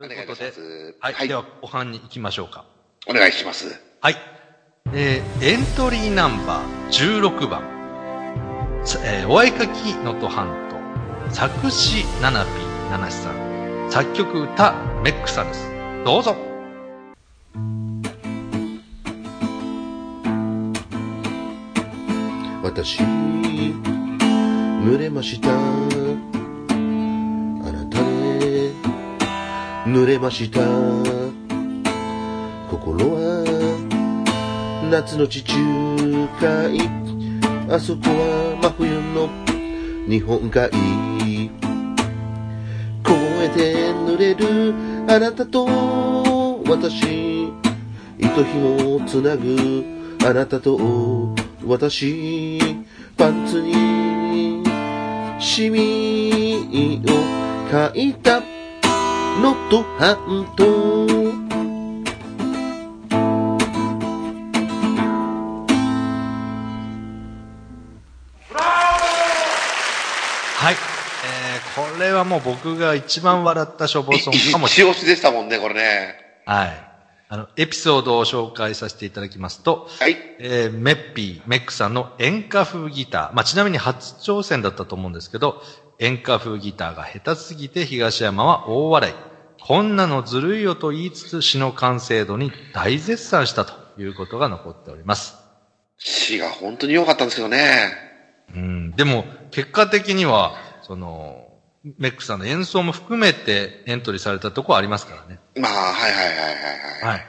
ということで、はい、はい、では後半に行きましょうか。お願いします。はい。えー、エントリーナンバー16番。さえー、おあいかきのと半島。作詞、ナナピー、ナナシさん。作曲、歌、メックさんです。どうぞ。私濡れました濡れました。心は夏の地中海。あそこは真冬の日本海。凍えて濡れるあなたと私。糸紐をつなぐあなたと私。パンツにシミを書いた。のと半島はい。えー、これはもう僕が一番笑った消防ソングかもし一押しでしたもんね、これね。はい。あの、エピソードを紹介させていただきますと、はい。えーメッピー、メックさんの演歌風ギター。まあ、ちなみに初挑戦だったと思うんですけど、演歌風ギターが下手すぎて東山は大笑い。こんなのずるいよと言いつつ詩の完成度に大絶賛したということが残っております。詩が本当に良かったんですけどね。うん、でも、結果的には、その、メックさんの演奏も含めてエントリーされたところありますからね。まあ、はいはいはいはいはい。はい。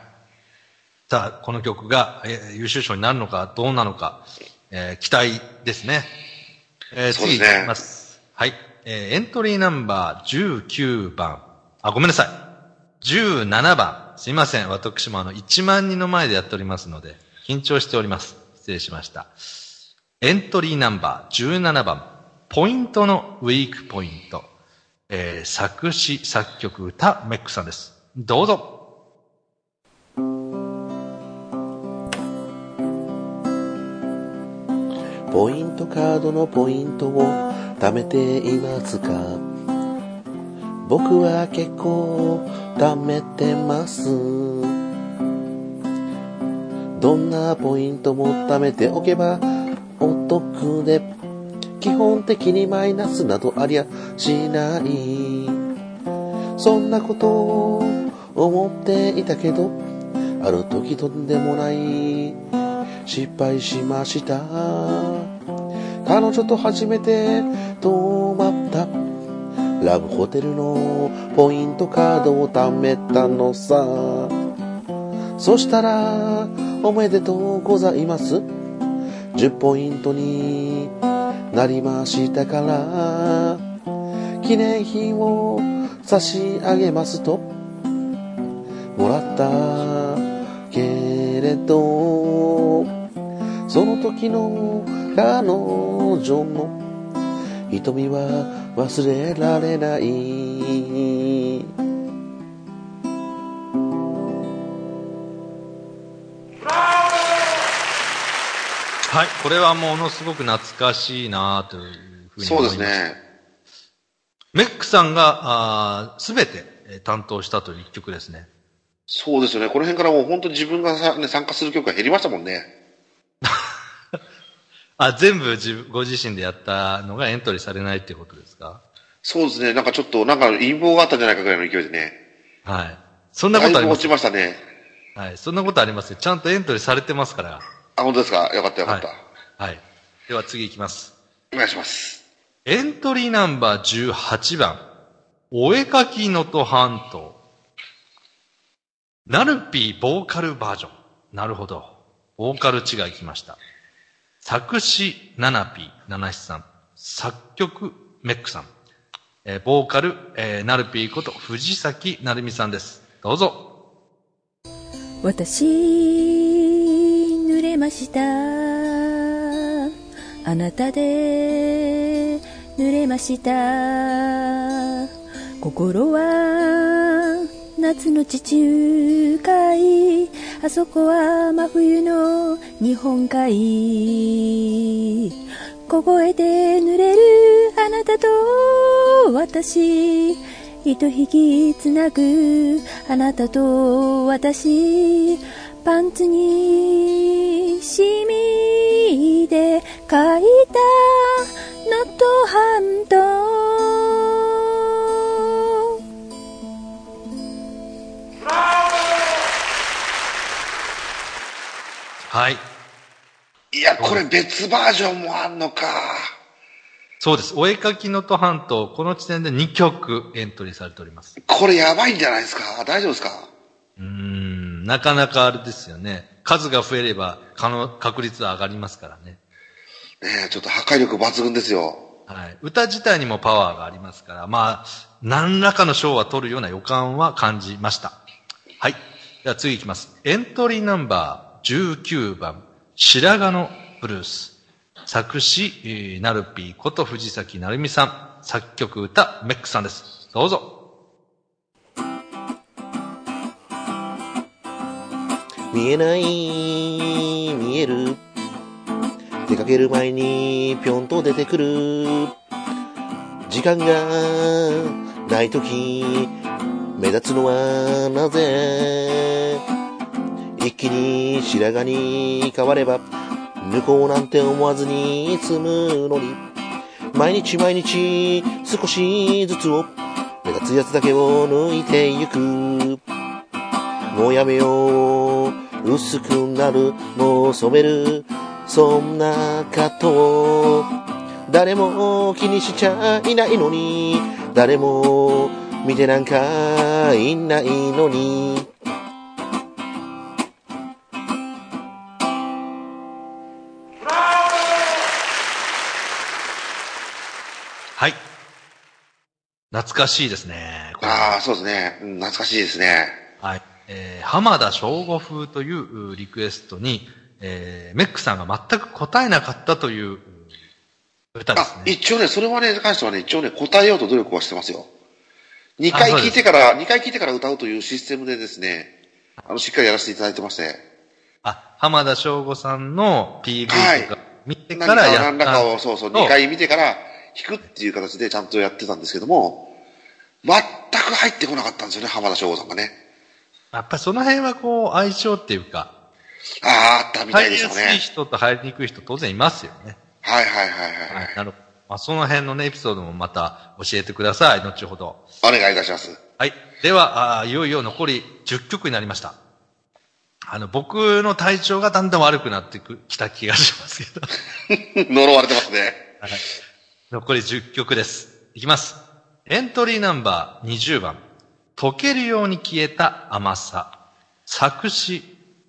さあ、この曲が、えー優秀賞になるのかどうなのか、えー期待ですね。えー次そうですねいきます。はい。えーエントリーナンバー19番。あ、ごめんなさい。17番。すいません。私もあの、1万人の前でやっておりますので、緊張しております。失礼しました。エントリーナンバー17番。ポイントのウィークポイント。えー作詞、作曲、歌、メックさんです。どうぞ。ポイントカードのポイントを貯めていますか？僕は結構貯めてます。どんなポイントも貯めておけばお得で基本的にマイナスなどありゃしない。そんなことを思っていたけどある時とんでもない失敗しました。彼女と初めて泊まった。ラブホテルのポイントカードを貯めたのさ。そしたらおめでとうございます。10ポイントになりましたから記念品を差し上げますと。もらったけれどその時の彼女の瞳は忘れられないはい。これはものすごく懐かしいなというふうにそう思います。です。ね。メックさんが、すべてえー担当したという一曲ですね。そうですよね。この辺からもう本当に自分がさ、ね、参加する曲が減りましたもんね。あ、全部自分ご自身でやったのがエントリーされないっていうことですか？そうですね。なんかちょっと、なんか陰謀があったんじゃないかぐらいの勢いでね。はい。そんなことあります？落ち。ましたね。はい。そんなことありますよ。ちゃんとエントリーされてますから。あ、本当ですか？よかったよかはいった。。はい。では次行きます。お願いします。エントリーナンバー18番。お絵かきのと半島。ナルピーボーカルバージョン。なるほど。ボーカル違いきました。作詞、ナナピー、ナナシさん。作曲、メックさん。えーボーカル、えーナルピーこと藤崎なるみさんです。どうぞ。私濡れましたあなたで濡れました心は夏の地中海あそこは真冬の日本海凍えて濡れるあなたと私糸引きつなぐあなたと私パンツに染みで書いたノットハンドはい。いや、これ別バージョンもあんのか。そうです。お絵かきのと半島、この時点で2曲エントリーされております。これやばいんじゃないですか？大丈夫ですか？うーん、なかなかあれですよね。数が増えれば、可能、確率は上がりますからね。ねえ、ちょっと破壊力抜群ですよ。はい。歌自体にもパワーがありますから、まあ、何らかの賞は取るような予感は感じました。はい。では次いきます。エントリーナンバー19番、白髪のブルース。作詞、ナルピーこと藤崎成美さん。作曲歌、メックさんです。どうぞ。見えない、見える。出かける前にぴょんと出てくる。時間がないとき、目立つのはなぜ？一気に白髪に変われば、抜こうなんて思わずに済むのに。毎日毎日少しずつを目立つやつだけを抜いてゆく。もうやめよう。薄くなる。もう染める。そんなこと誰も気にしちゃいないのに。誰も見てなんかいないのに。懐かしいですね。ああ、そうですね。うん懐かしいですね。はい。えー浜田省吾風といううリクエストに、えーメックさんが全く答えなかったというう歌ですあ、ね。一応ね、それはね、関してはね、一応ね、答えようと努力はしてますよ。2回聞いてから、二回聞いてから歌うというシステムでですね、あの、しっかりやらせていただいてまして、あ、浜田省吾さんの PV はいとか見て何からやったか何らかを、そうそう、と2回見てから弾くっていう形でちゃんとやってたんですけども、全く入ってこなかったんですよね、浜田省吾さんがね。やっぱりその辺はこう、相性っていうか、ああ、あったみた入りやすいいですよね。人と入りにくい人当然いますよね。はいはいはいはい。はい。なるほど。まあ、その辺のね、エピソードもまた教えてください。後ほど。お願いいたします。はい。では、あーいよいよ残り10曲になりました。あの、僕の体調がだんだん悪くなってくきた気がしますけど。呪われてますね。はい。残り10曲です。いきます。エントリーナンバー20番。溶けるように消えた甘さ。作詞、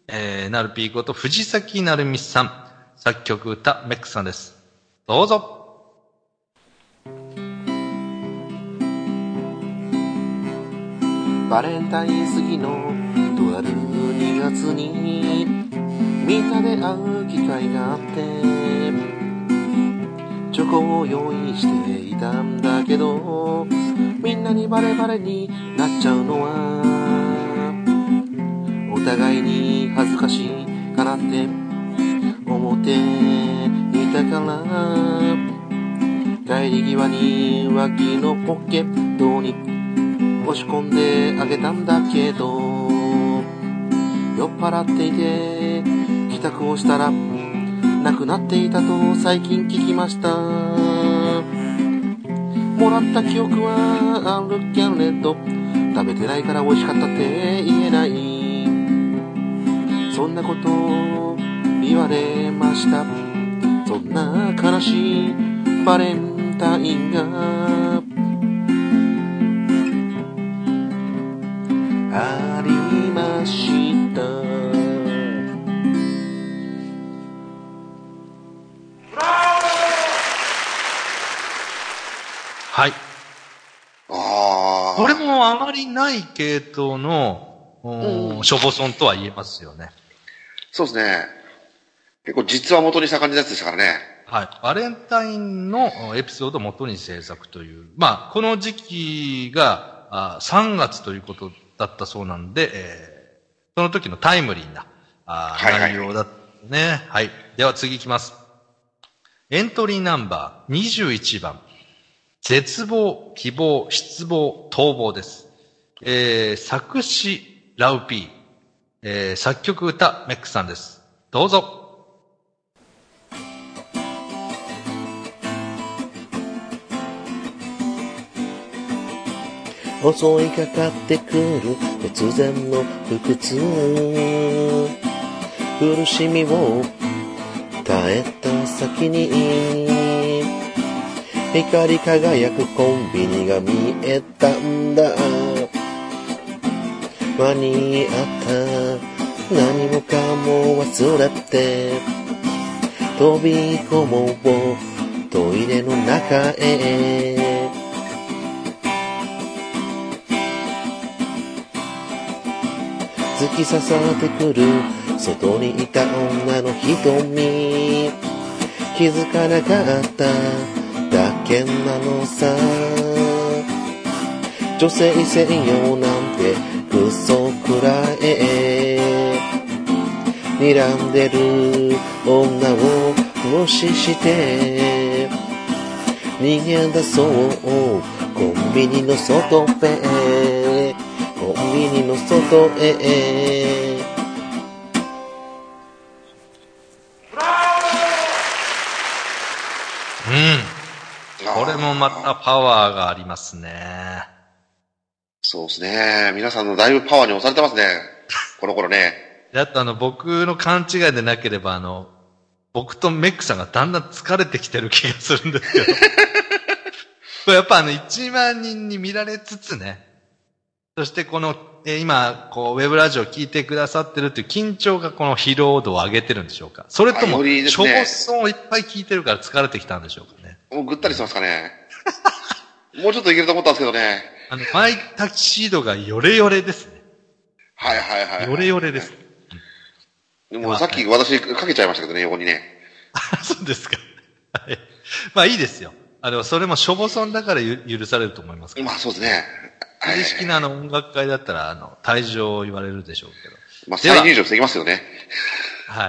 えー、なるぴーこと藤崎なるみさん。作曲歌、メックさんです。どうぞ。バレンタイン過ぎのとある2月にみんなで会う機会があってチョコを用意していたんだけどみんなにバレバレになっちゃうのはお互いに恥ずかしいかなって思っていたから帰り際に脇のポケットに押し込んであげたんだけど酔っ払っていて帰宅をしたら亡くなっていたと最近聞きました。もらった記憶はあるけれど食べてないから美味しかったって言えない。そんなこと言われました。そんな悲しいバレンタインが。りない系統の、うんうんショボソンとは言えますよね。そうですね。結構実話元にした感じのやつでしたからね。はい。バレンタインのエピソードを元に制作という。まあ、この時期があ3月ということだったそうなんで、えーその時のタイムリーなあーはいはいはい内容だったね。はい。では次行きます。エントリーナンバー21番。絶望、希望、失望、逃亡です。えー、作詞、ラウピー。えー、作曲、歌、メックさんです。どうぞ。襲いかかってくる突然の腹痛苦しみを耐えた先に光り輝くコンビニが見えたんだ間に合った何もかも忘れて飛び込もうトイレの中へ。突き刺さってくる。外にいた女の瞳。気づかなかっただけなのさ。女性専用なんてクソくらえ睨んでる女を無視して逃げ出そうコンビニの外へコンビニの外へうん。これもまたパワーがありますね。そうですね。皆さんのだいぶパワーに押されてますね。この頃ね。であとあの、僕の勘違いでなければあの、僕とメックさんがだんだん疲れてきてる気がするんですけど。これやっぱあの、1万人に見られつつね。そしてこの、えー今、こう、ウェブラジオを聞いてくださってるっていう緊張がこの疲労度を上げてるんでしょうかそれとあも、ね長ソをいっぱい聞いてるから疲れてきたんでしょうかね。もうぐったりしてますかね。もうちょっといけると思ったんですけどね。あの、マイタキシードがヨレヨレですね。はいはいはい。ヨレヨレです。でもさっき私かけちゃいましたけどね、横にね。あ そうですか。はい。まあいいですよ。あの、それもしょぼそんだからゆ許されると思います。まあそうですね。はい正式なあの音楽会だったら、あの、退場を言われるでしょうけど。まあ再入場してきますよね。は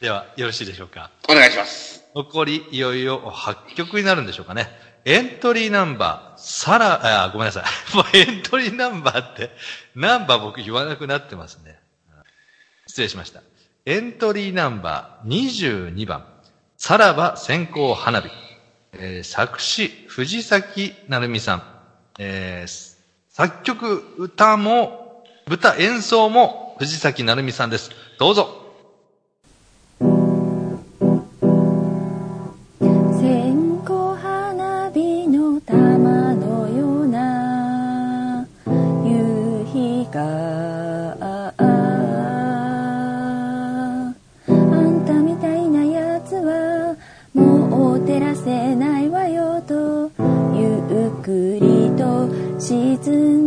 い。では、よろしいでしょうか。お願いします。残り、いよいよ8曲になるんでしょうかね。エントリーナンバー、さら、あ、ごめんなさい。もうエントリーナンバーって、ナンバー僕言わなくなってますね。失礼しました。エントリーナンバー22番、さらば線香花火。えー作詞、藤崎成美さん。えー作曲、歌も、歌演奏も藤崎成美さんです。どうぞ。沈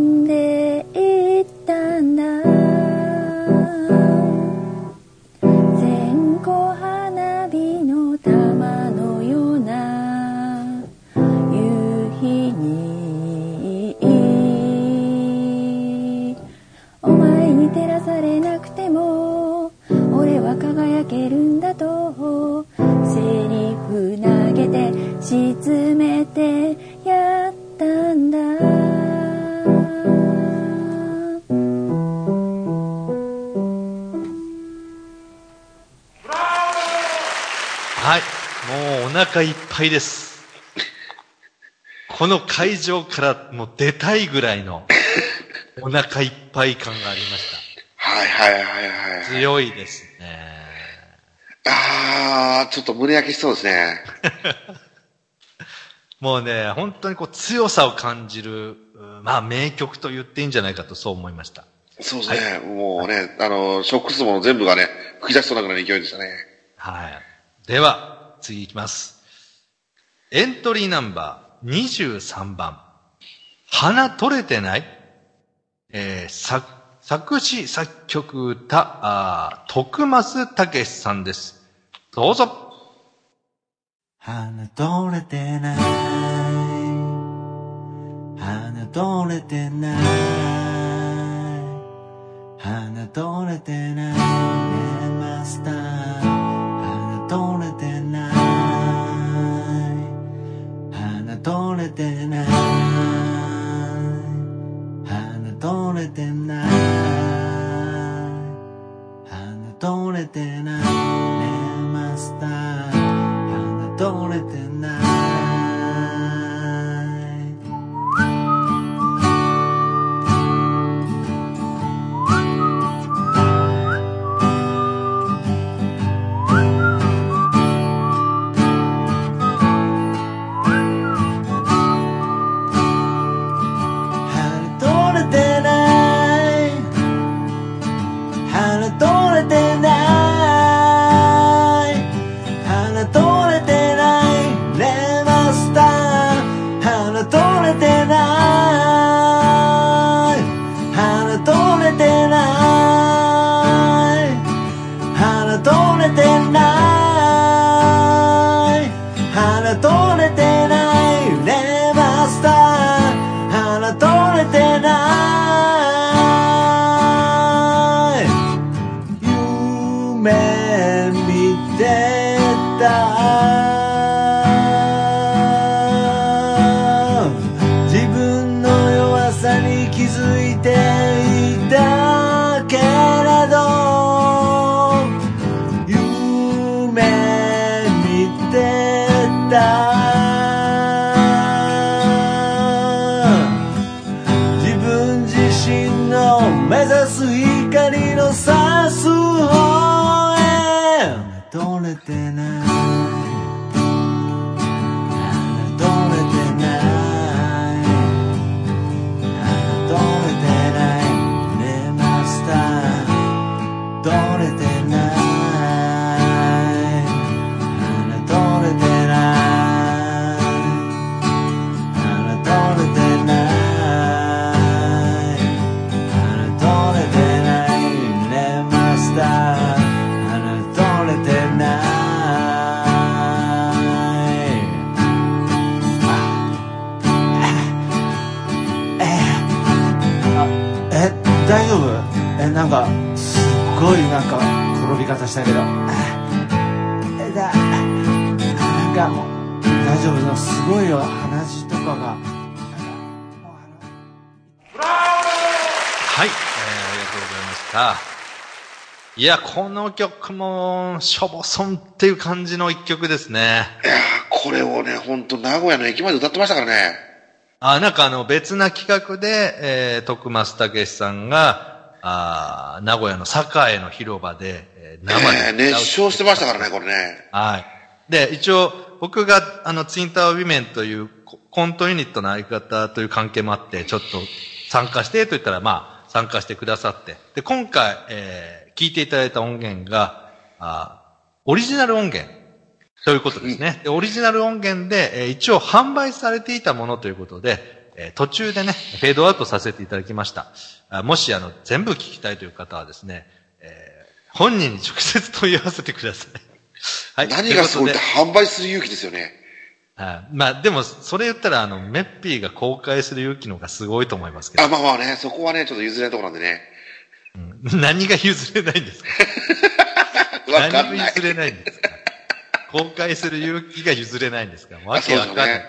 ぱいです。この会場からもう出たいぐらいのお腹いっぱい感がありましはいはいはいはた。い。強いですね。あー、ちょっと胸焼けしそうですね。もうね、本当にこう強さを感じる、うんまあ名曲と言っていいんじゃないかとそう思いました。そうですね。もうね、あの、ショックスも全部がね、吹き出しそうなぐらいの勢いでしたね。はい。では、次いきます。エントリーナンバー23番。花取れてない？えー、作、作詞、作曲、歌、あー徳増武さんです。どうぞ。花取れてない花取れてない花取れてないねマスター花取れてない取れてない。花取れてない。花取れてない。ねマスター花取れてない。なんかすっごいなんか転び方したけどあえだなんかもう大丈夫？のすごいよ鼻血とかがはい、えー、ありがとうございました。いや、この曲も、しょぼそんっていう感じの一曲ですね。いやーこれをね、ほんと名古屋の駅まで歌ってましたからね。あ、なんかあの、別な企画で、えー、徳松武さんが、あー名古屋の栄の広場で、えー生えーで熱唱してましたからね、これね。はい。で、一応、僕が、あの、ツインタワーウィメンというココントユニットの相方という関係もあって、ちょっと参加してと言ったら、まあ、参加してくださって。で、今回、えー聞いていただいた音源が、あーオリジナル音源ということですね。でオリジナル音源で、えー一応販売されていたものということで、えー途中でね、フェードアウトさせていただきました。あもし、あの、全部聞きたいという方はですね、えー本人に直接問い合わせてください。はい。何がすごいって販売する勇気ですよね。はい。まあ、でも、それ言ったら、あの、メッピーが公開する勇気の方がすごいと思いますけどあ、。まあまあね、そこはね、ちょっと譲れないところなんでね。うん何が譲れないんですか？何。が譲れないんですか？公開する勇気が譲れないんですか？わけわかんない。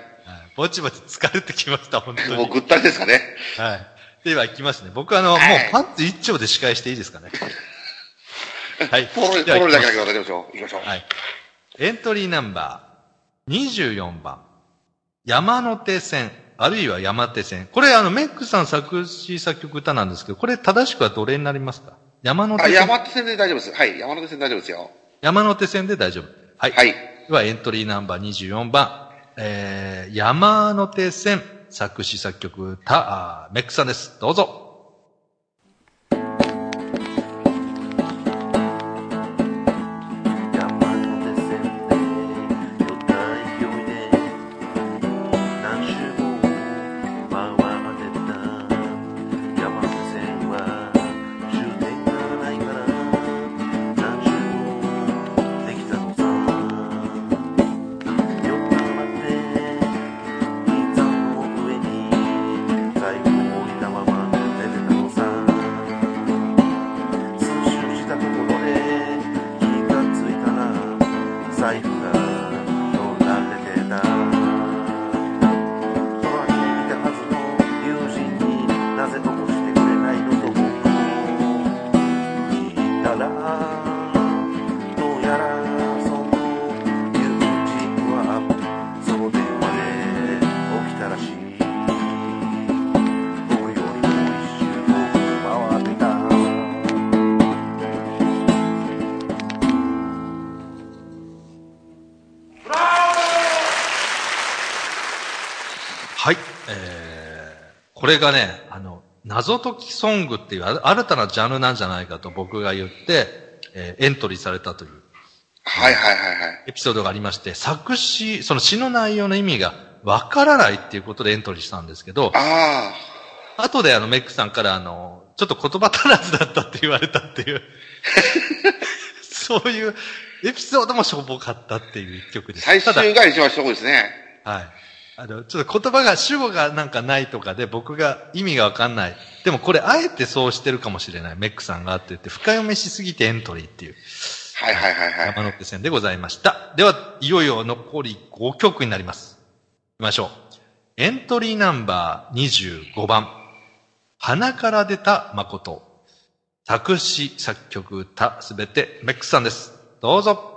ぼちぼち疲れてきました、本当に。もうぐったりですかね。はい。では、行きますね。僕あの、もうはいパンツ一丁で司会していいですかね？はい。ポロリ、ポロリだけだけど、行きましょう。行きましょう。はい。エントリーナンバー24番、山手線、あるいは山手線。これ、あの、メックさん作詞作曲歌なんですけど、これ正しくはどれになりますか？山手あ、線。山手線で大丈夫です。はい、山手線大丈夫ですよ。山手線で大丈夫。はい。はい。では、エントリーナンバー24番、えー、山手線、作詞作曲た、あーメックさんです。どうぞ。これがね、あの、謎解きソングっていうあ新たなジャンルなんじゃないかと僕が言って、えーエントリーされたというはいはいはいはい。エピソードがありまして、作詞、その詩の内容の意味がわからないっていうことでエントリーしたんですけど、あ後であのメックさんからあの、ちょっと言葉足らずだったって言われたっていう、そういうエピソードもしょぼかったっていう一曲であ、す。最終が一番しょぼいですね。はい。あの、ちょっと言葉が、主語がなんかないとかで僕が意味がわかんない。でもこれあえてそうしてるかもしれない。メックさんがって言って、深読みしすぎてエントリーっていうはいはいはいはい。山手線でございました。では、いよいよ残り5曲になります。行きましょう。エントリーナンバー25番。鼻から出た誠。作詞、作曲、歌、すべてメックさんです。どうぞ。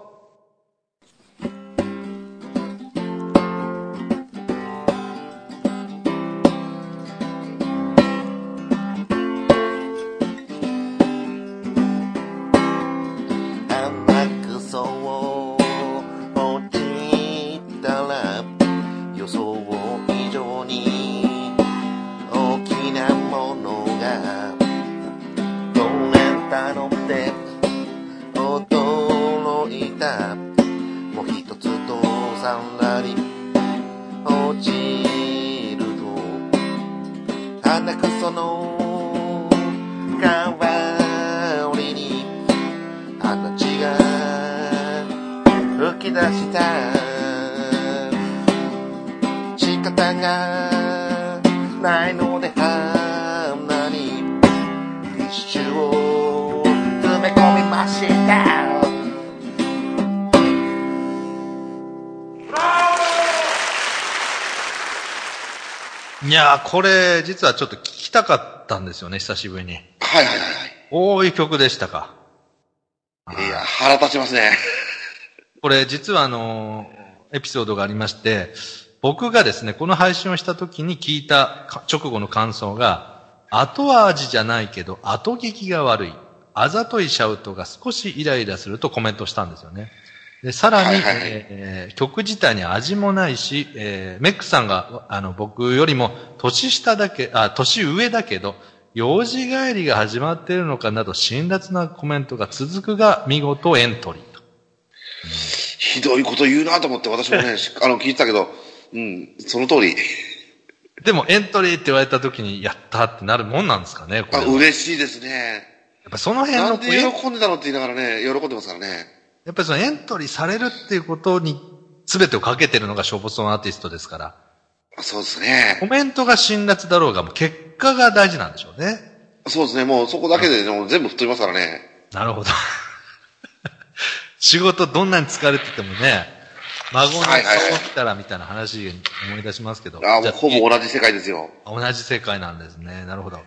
これ、実はちょっと聞きたかったんですよね、久しぶりに。はいはいはいこういう曲でしたか。はい。いや、腹立ちますね。これ実はあの、エピソードがありまして、僕がですね、この配信をした時に聞いたか直後の感想が、後味じゃないけど、後聞きが悪い。あざといシャウトが少しイライラするとコメントしたんですよね。で、さらに、はいはいはいえー曲自体に味もないし、えーメックさんが、あの、僕よりも年下だけ、あ、年上だけど、用事帰りが始まっているのかなど、辛辣なコメントが続くが、見事エントリーと。ひどいこと言うなと思って、私もね、し あの、聞いてたけど、うん、その通り。でもエントリーって言われた時に、やったってなるもんなんですかね、これあ、嬉しいですね。ぱその辺のなんで喜んでたのって言いながらね、喜んでますからね。やっぱりそのエントリーされるっていうことに全てをかけてるのがショボソンアーティストですから、あそうですねコ。メントが辛辣だろうが、もう結果が大事なんでしょうね。そうですね。もうそこだけで、ね、もう全部吹っ飛びますからね。なるほど。仕事どんなに疲れててもね、孫の顔はいはいはいを見たらみたいな話思い出しますけど。あもうじゃほぼ同じ世界ですよ。同じ世界なんですね。なるほど。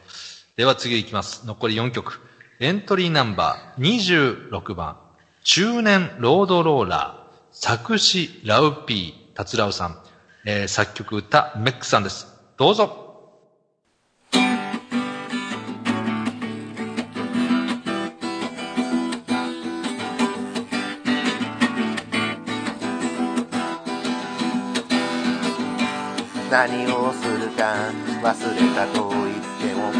では次行きます。残り4曲。エントリーナンバー26番。中年ロードローラー。作詞ラウピー、達郎さん。えー作曲歌、メックさんです。どうぞ。何をするか忘れたと言っても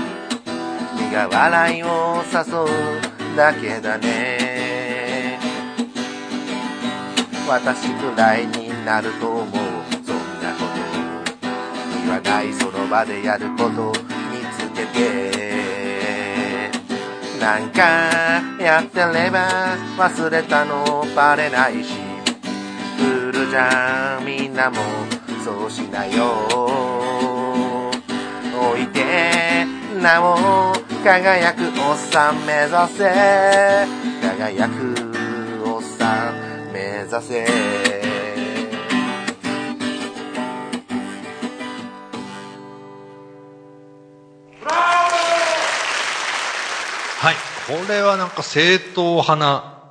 苦笑いを誘うだけだね私くらいになると思う。そんなこと言わないその場でやること見つけてなんかやってれば忘れたのバレないしクールじゃみんなもそう。しなよ置いてなお輝くおっさん目指せ輝く指せはい。これはなんか正統派な、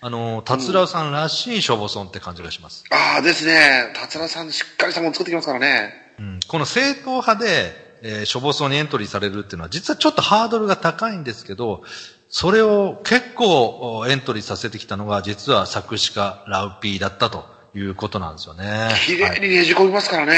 あの、達郎さんらしいショボソンって感じがします。ああですね。達郎さんしっかりしたもの作ってきますからね。うん、この正統派で、えー、処方層にエントリーされるっていうのは、実はちょっとハードルが高いんですけど、それを結構おエントリーさせてきたのが、実は作詞家ラウピーだったということなんですよね。綺麗にねじ込みますからね。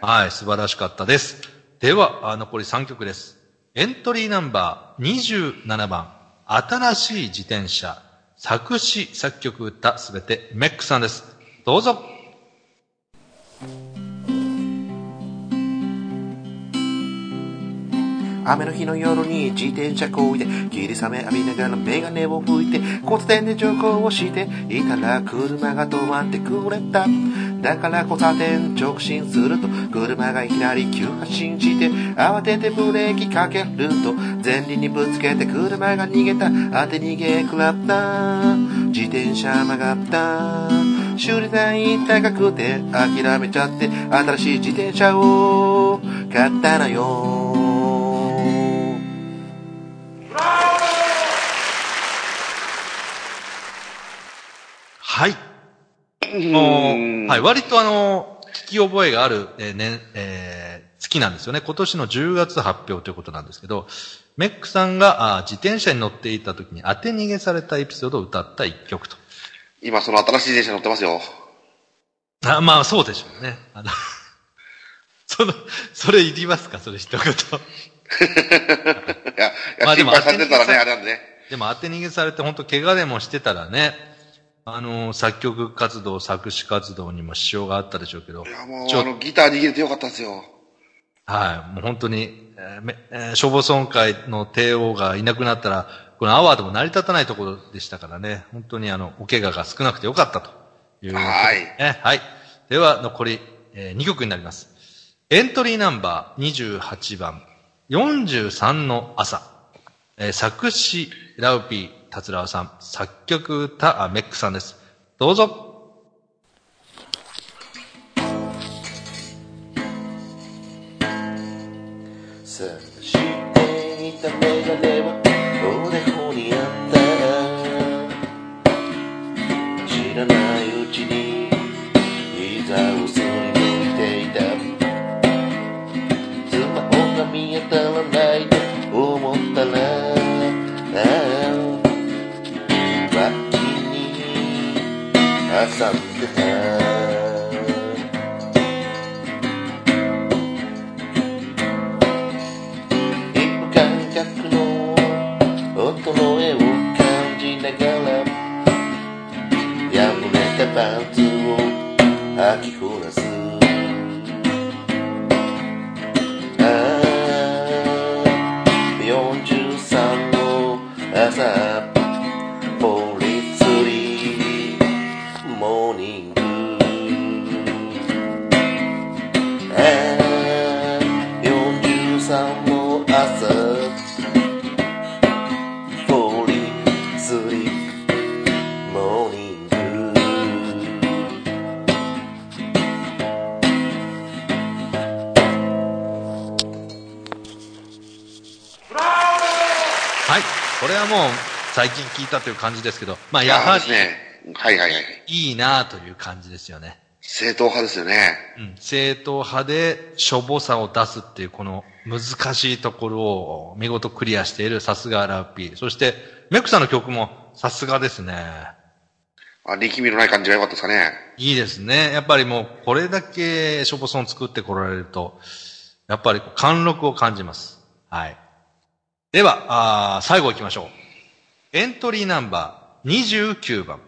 はい、はい、素晴らしかったです。では、あ残り3曲です。エントリーナンバー27番、新しい自転車、作詞、作曲、歌、すべてメックさんです。どうぞ。雨の日の夜に自転車こいで霧雨浴びながらメガネを拭いて交差点で徐行をしていたら車が止まってくれた。だから交差点直進すると車がいきなり急発進して慌ててブレーキかけると前輪にぶつけて車が逃げた。当て逃げ食らった。自転車曲がった。修理代高くて諦めちゃって新しい自転車を買ったのよ。はい。うんもうはい、割とあの、聞き覚えがある、えーね、えー月なんですよね。今年の10月発表ということなんですけど、メックさんがあー自転車に乗っていた時に当て逃げされたエピソードを歌った一曲と。今その新しい電車乗ってますよ。あまあ、そうでしょうね。あの、その、それいりますか？それ一言。いや、いやまあ心配されてたらね、あれなんでね。でも当て逃げされて本当怪我でもしてたらね、あの、作曲活動、作詞活動にも支障があったでしょうけどい、や、もう、あの、ギター握れてよかったんですよ。はい。もう本当に、えーめえー消防村会の帝王がいなくなったら、このアワードも成り立たないところでしたからね、本当にあの、お怪我が少なくてよかったということではいね。はい。では、残り、え2曲になります。エントリーナンバー28番、43の朝。えー作詞、ラウピー、達郎さん、作曲、歌、あメックさんです。どうぞ。挟れはもう、最近聞いたという感じですけど、まあ、やはり。はいはいはい。いいなという感じですよね。正統派ですよね。うん。正統派で、しょぼさを出すっていう、この難しいところを見事クリアしている、さすがラッピー。そして、メックさんの曲も、さすがですね。あ、力みのない感じが良かったですかね。いいですね。やっぱりもう、これだけショボソン作ってこられると、やっぱり貫禄を感じます。はい。では、あ最後行きましょう。エントリーナンバー29番。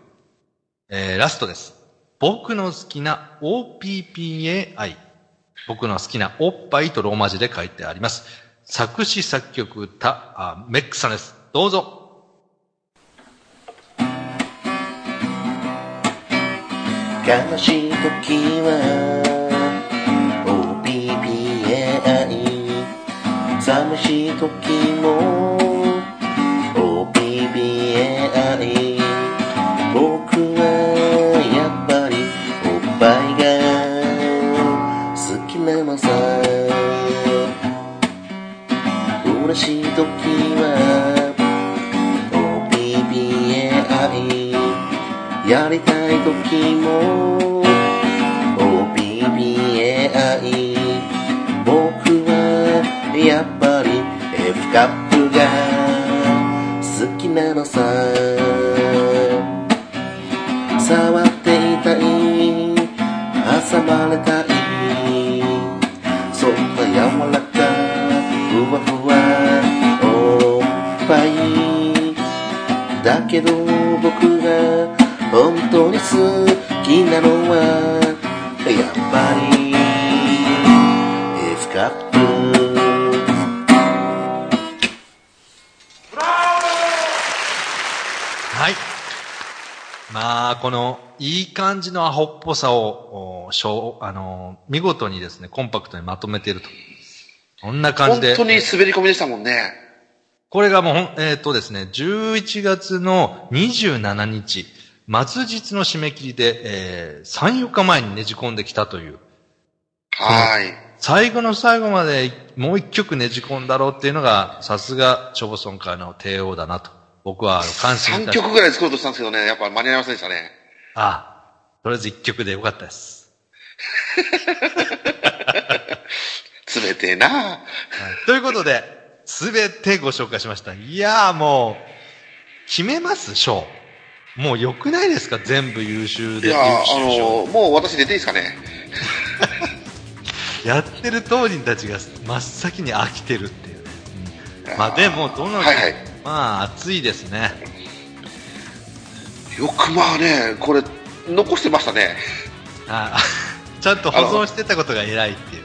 えー、ラストです。僕の好きな OPPAI。僕の好きなおっぱいとローマ字で書いてあります。作詞作曲歌、あメックさんです。どうぞ。悲しい時はしい時も OPPAI 僕はやっぱりおっぱいが好きなのさ。嬉しい時は OPPAI やりたい時も OPPAI 僕はやっぱりカップが好きなのさ。触っていたい。挟まれたい。そんな柔らかふわふわおっぱい。だけど僕が本当に好きなのはやっぱりまあ、この、いい感じのアホっぽさを、おしょうあの、見事にですね、コンパクトにまとめていると。こんな感じで。本当に滑り込みでしたもんね。これがもうえっ、とですね、11月の27日、末日の締め切りで、えー、3、4日前にねじ込んできたという。はい。最後の最後までもう一曲ねじ込んだろうっていうのが、さすが、チョボソン会の帝王だなと。僕は感心い3たし曲ぐらい作ろうとしたんですけどね、やっぱ間に合いませんでしたね。ああ、とりあえず一曲でよかったです。冷てえなはいということで、すべてご紹介しました。いやーもう、決めます？賞。もう良くないですか？全部優秀で。いやあ優秀賞の、もう私出ていいですかね？やってる当人たちが真っ先に飽きてるっていうね。うんまあでも、どの、はいはい。まあ熱いですね。よくまあね、これ、残してましたね。あ ちゃんと保存してたことが偉いっていう。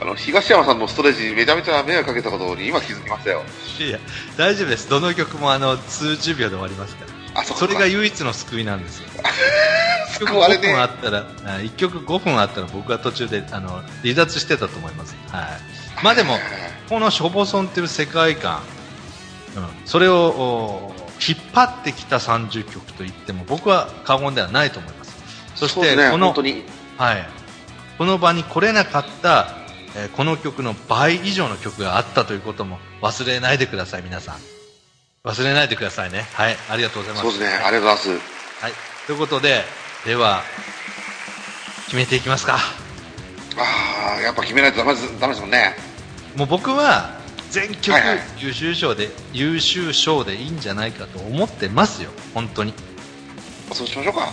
あの、東山さんのストレージにめちゃめちゃ迷惑かけたことに今気づきましたよ。いや、大丈夫です。どの曲もあの、数十秒で終わりますから。あ、そそれが唯一の救いなんですよ。1 曲5救われね分あったら、あ1曲5分あったら僕は途中で、あの、離脱してたと思います。はい。まあでも、このショボソンっていう世界観、うん、それをお引っ張ってきた30曲と言っても僕は過言ではないと思います。そして、この本当、に。はい。この場に来れなかった、えーこの曲の倍以上の曲があったということも忘れないでください、皆さん。忘れないでくださいね。はい。ありがとうございます。そうですね、ありがとうございます。はい。ということで、では、決めていきますか。ああ、やっぱ決めないとダメですダメですもんね。もう僕は、全曲はいはい優秀賞で、優秀賞でいいんじゃないかと思ってますよ。本当に。そうしましょうか。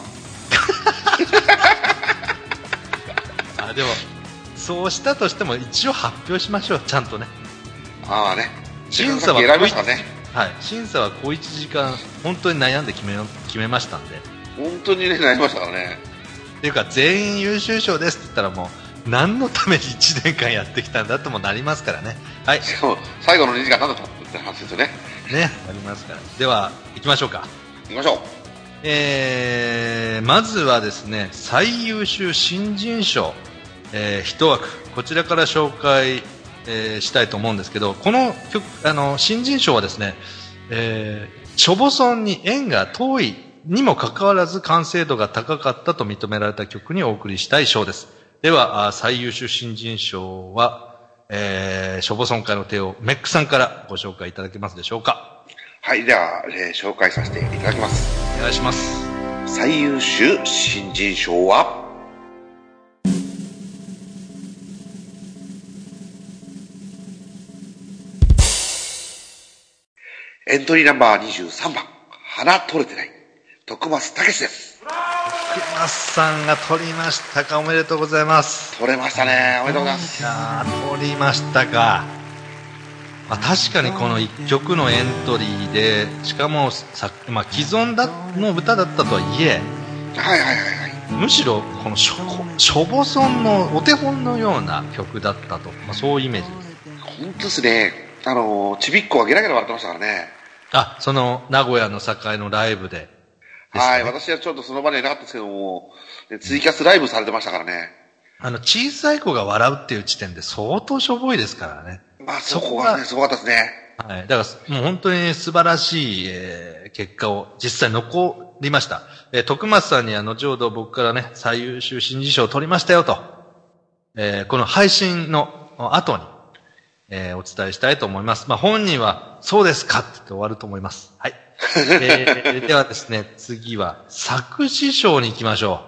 あ、でも、そうしたとしても一応発表しましょう。ちゃんとね。ああね。審査は選びましたね。はい。審査は小1時間、本当に悩んで決めよ、決めましたんで。本当にね、なりましたからね。っていうか、全員優秀賞ですって言ったらもう、何のために1年間やってきたんだともなりますからね。はい。しかも、最後の2時間何だったって話ですよね。ね、なりますから。では、行きましょうか。行きましょう。えー、まずはですね、最優秀新人賞、えー、一枠、こちらから紹介、えーしたいと思うんですけど、この曲、あの、新人賞はですね、えー、チョボソンに縁が遠いにもかかわらず完成度が高かったと認められた曲にお送りしたい賞です。では、あ最優秀新人賞は、えー、ショボソン会の手をメックさんからご紹介いただけますでしょうか。はい、では、えー紹介させていただきます。お願いします。最優秀新人賞は、エントリーナンバー23番、花取れてない、徳松武史です。熊さんが取りましたか？おめでとうございます。取れましたね。おめでとうございます。いやー取りましたか。まあ、確かにこの一曲のエントリーで、しかもさ、まあ、既存だの歌だったとはいえ、はいはいはいはい。むしろこのしょしょぼそんのお手本のような曲だったと、まあ、そういうイメージです。本当ですね。あの、ちびっこはゲラゲラ笑ってましたからね。あ、その名古屋の境のライブで。はい。ね私はちょっとその場にはいなかったですけども、ねツイキャスライブされてましたからね。あの、小さい子が笑うっていう時点で相当しょぼいですからね。まあそこがそこはね、すごかったですね。はい。だから、もう本当に素晴らしい、えー結果を実際残りました。えー徳松さんには後ほど僕からね、最優秀新人賞を取りましたよと、えーこの配信の後に、えーお伝えしたいと思います。まあ、本人は、そうですかって言って終わると思います。はい。えーではですね、次は、作詞賞に行きましょ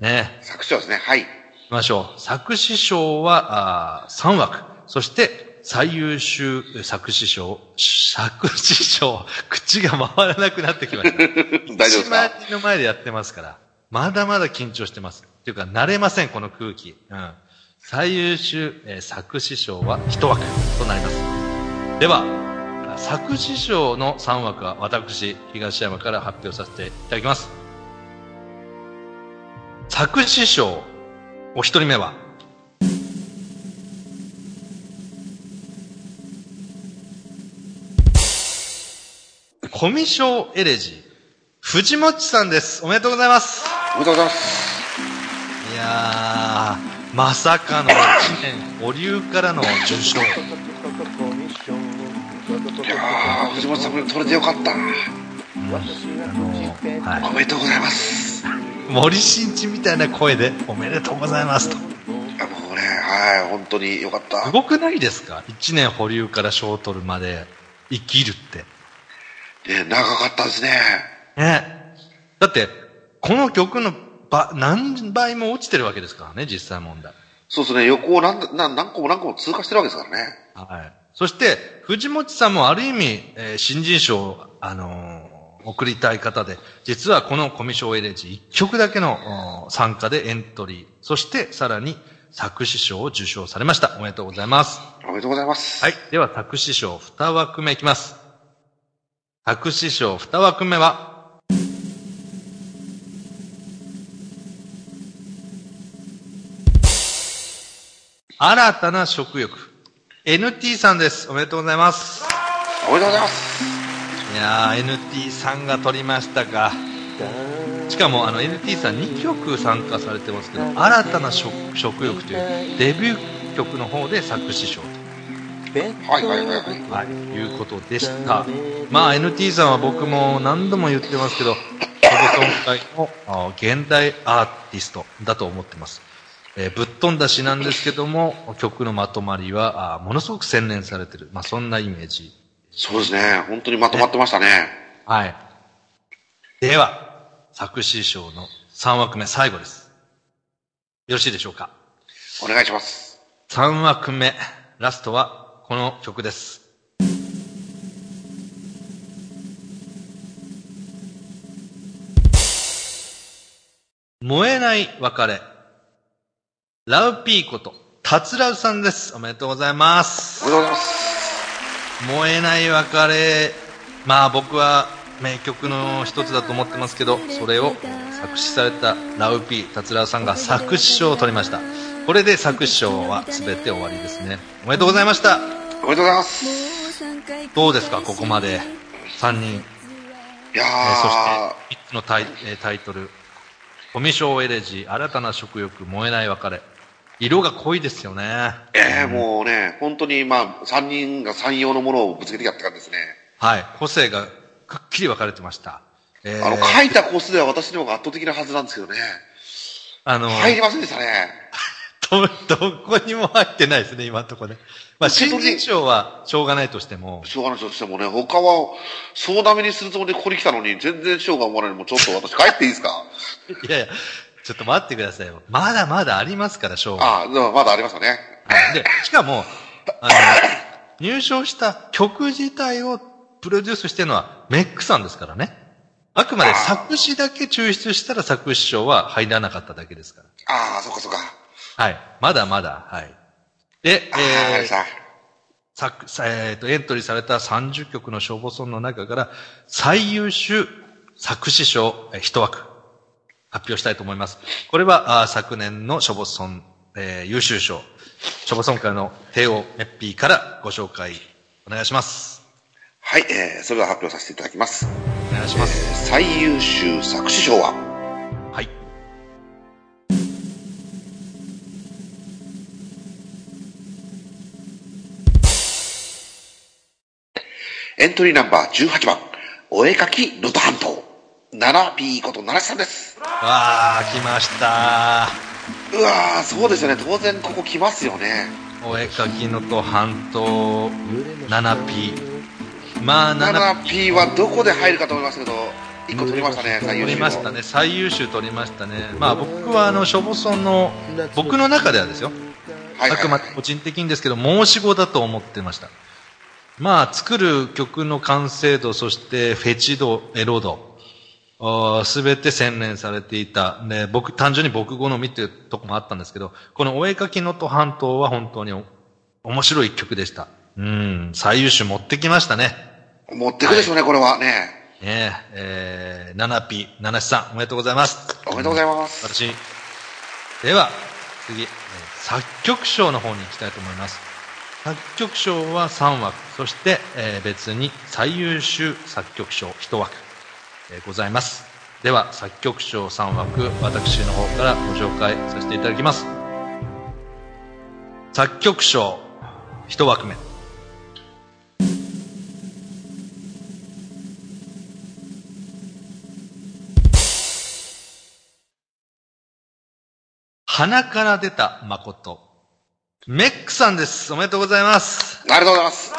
う。ね。作詞ですね。はい。行きましょう。作詞賞は、あ3枠。そして、最優秀作詞賞、作詞賞、口が回らなくなってきました。大丈夫です1万か人の前でやってますから、まだまだ緊張してます。っていうか、慣れません、この空気。うん。最優秀、えー作詞賞は1枠となります。では、あ作詞賞の3枠は私、東山から発表させていただきます。作詞賞、お一人目は、コミショエレジー、藤もちさんです。おめでとうございます。おめでとうございます。いやー、まさかの1年、保留からの受賞。いやー、藤本さんこれ取れてよかった。おめでとうございます。い。森進一みたいな声で、おめでとうございますと。もうね、はい、本当によかった。すごくないですか ?1 年保留から賞を取るまで生きるって。ね、長かったですね。ね。だって、この曲のば何倍も落ちてるわけですからね、実際問題。そうですね、横を何何何個も何個も通過してるわけですからね。はい。そして、藤本さんもある意味、えー新人賞を、あのー送りたい方で、実はこのコミションエレジ1曲だけのお参加でエントリー、そしてさらに作詞賞を受賞されました。おめでとうございます。おめでとうございます。はい。では、作詞賞2枠目いきます。作詞賞2枠目は、新たな食欲。NT さんです。おめでとうございます。おめでとうございます。いやー、NT さんが取りましたか。しかも、あの、NT さん2曲参加されてますけど、新たな食食欲というデビュー曲の方で作詞賞と。はいはいはいはい。はい、いうことでした。まあ、NT さんは僕も何度も言ってますけど、ソブソン界のあ現代アーティストだと思ってます。えーぶっ飛んだ詩なんですけども、曲のまとまりは、あものすごく洗練されてる。まあ、そんなイメージ。そうですね、本当にまとまってましたね。はい。では、作詞賞の3枠目、最後です。よろしいでしょうか？お願いします。3枠目、ラストはこの曲です。燃えない別れ。ラウピーこと、タツラウさんです。おめでとうございますおめ。でとうございます。燃えない別れ。まあ僕は名曲の一つだと思ってますけど、それを作詞されたラウピー、タツラウさんが作詞賞を取りました。これで作詞賞は全て終わりですね。おめでとうございました。おめでとうございます。どうですか、ここまで。3人。いやえーそしてー、3つのタイ,、えータイトル。コミショエレジ、新たな食欲、燃えない別れ。色が濃いですよね。ええもうね、本当にまあ、三人が三様のものをぶつけてきたって感じですね。はい。個性がくっきり分かれてました。えーあの、書いたコースでは私の方が圧倒的なはずなんですけどね。あの、入りませんでしたね。ど、どこにも入ってないですね、今のところね。まあ、新人賞はしょうがないとしても、しょうがないとしてもね、他は、総ダメにするつもりでここに来たのに、全然賞がもらえないのもちょっと私帰っていいですか？いやいや、ちょっと待ってくださいよ。まだまだありますから、賞が。ああ、まだありますよね。はいで、しかも、あの、入賞した曲自体をプロデュースしてるのはメックさんですからね。あくまで作詞だけ抽出したら作詞賞は入らなかっただけですから。ああ、そっかそっか。はい。まだまだ、はい。で、えー。作、さえっ、と、エントリーされた30曲の消防村の中から最優秀作詞賞え枠発表したいと思います。これは、あー昨年の消防村、えー優秀賞、消防村会の帝王メッピーからご紹介お願いします。はい、えー、それでは発表させていただきます。お願いします。最優秀作詞賞は、はい。エントリーナンバー18番、お絵かき能登半島。奈良 P こと奈良さんです。わー、来ましたうわー、そうですよね。当然ここ来ますよね。お絵かきのと半島 7P。まあ、7P。7P はどこで入るかと思いましたけど、1個取りましたね、最優秀取りましたね。最優秀取りましたね。まあ僕はあの、消防村の、僕の中ではですよ。はいはいあくまで個人的にですけど、申し子だと思ってました。まあ、作る曲の完成度、そしてフェチ度、エロ度、すべて洗練されていた。ね、僕、単純に僕好みっていうとこもあったんですけど、このお絵かきのと半島は本当にお面白い曲でした。うん、最優秀持ってきましたね。持ってくでしょうね、これはね。ねえ、えー、ナナピ、ナナシさん、おめでとうございます。おめでとうございます。私。では、次、えー作曲賞の方に行きたいと思います。作曲賞は3枠、そして、えー別に最優秀作曲賞1枠、えーございます。では、作曲賞3枠、私の方からご紹介させていただきます。作曲賞1枠目。鼻から出た誠。メックさんです。おめでとうございます。ありがとうございます。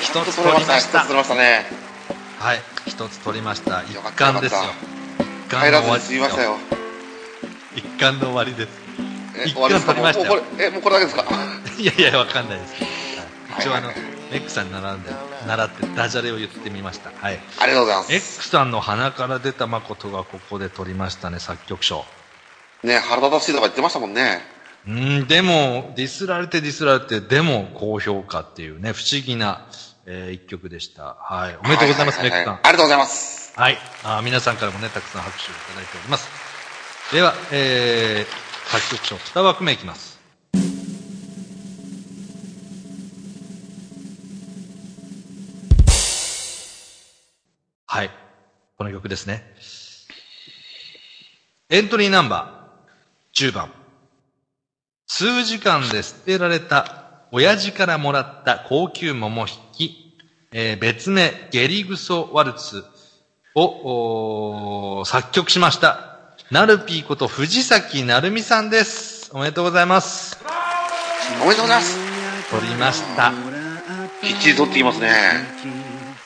一つ取りました一つ取れましたね。はい。一つ取りました。一よかった巻ですよ。一巻入らずにの終わり済みましたよ。一巻の終わりです。え、一終わりですか？巻取りましたよもうこれ、え、もうこれだけですか？いやいや、わかんないです。はい一応あの、メックさんに並んで、習ってダジャレを言ってみました。はい。ありがとうございます。メックさんの鼻から出た誠がここで取りましたね、作曲賞。ね、腹立たしいとか言ってましたもんね。うん、でも、ディスられてディスられて、でも高評価っていうね、不思議な、えー一曲でした。はい。おめでとうございます、メックさん。ありがとうございます。はい。あ皆さんからもね、たくさん拍手をいただいております。では、えー、作曲賞、2枠目いきます。はい。この曲ですね。エントリーナンバー10番。数時間で捨てられた親父からもらった高級桃引き、えー別名ゲリグソワルツを作曲しました。ナルピーこと藤崎なるみさんです。おめでとうございます。おめでとうございます。取りました。きっちり取ってきますね。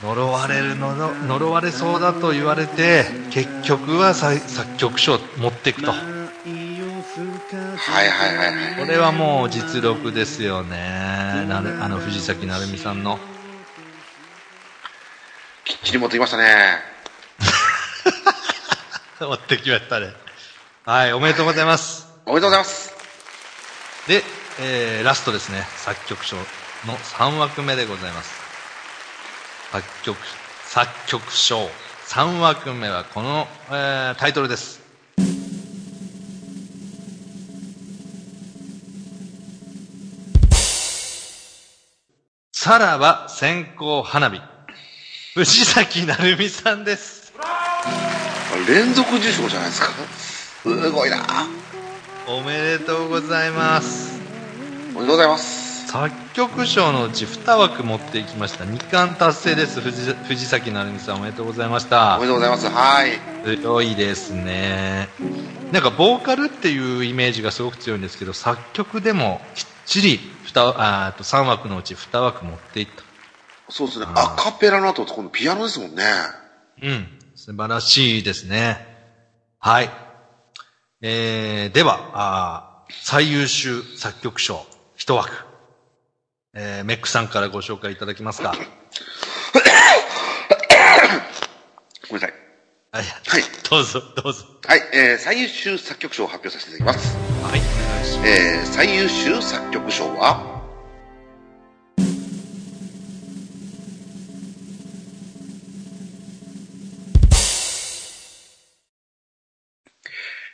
呪われるのの、呪われそうだと言われて、結局はさ作曲賞を持っていくと。はいはいはいはい。これはもう実力ですよね。なるあの藤崎なるみさんの。きっちり持ってきましたね。持ってきましたね。はい、おめでとうございます。おめでとうございます。で、えー、ラストですね。作曲賞の3枠目でございます。作曲、作曲賞3枠目はこの、えータイトルです。さらば線香花火。藤崎なるみさんです。連続受賞じゃないですか？すごいな。おめでとうございます。おめでとうございます。作曲賞のうち2枠持っていきました。2冠達成です。藤藤崎なるみさんおめでとうございましたおめ。でとうございます。はい。強いですね。なんかボーカルっていうイメージがすごく強いんですけど、作曲でもきっちり2あーと3枠のうち2枠持っていった。そうですね。アカペラの後、今度ピアノですもんね。うん。素晴らしいですね。はい。えー、では、あー最優秀作曲賞1枠。えー、メックさんからご紹介いただきますか？ごめんなさい。はい。はい。どうぞ、どうぞ。はい。えー、最優秀作曲賞を発表させていただきます。えー、最優秀作曲賞は、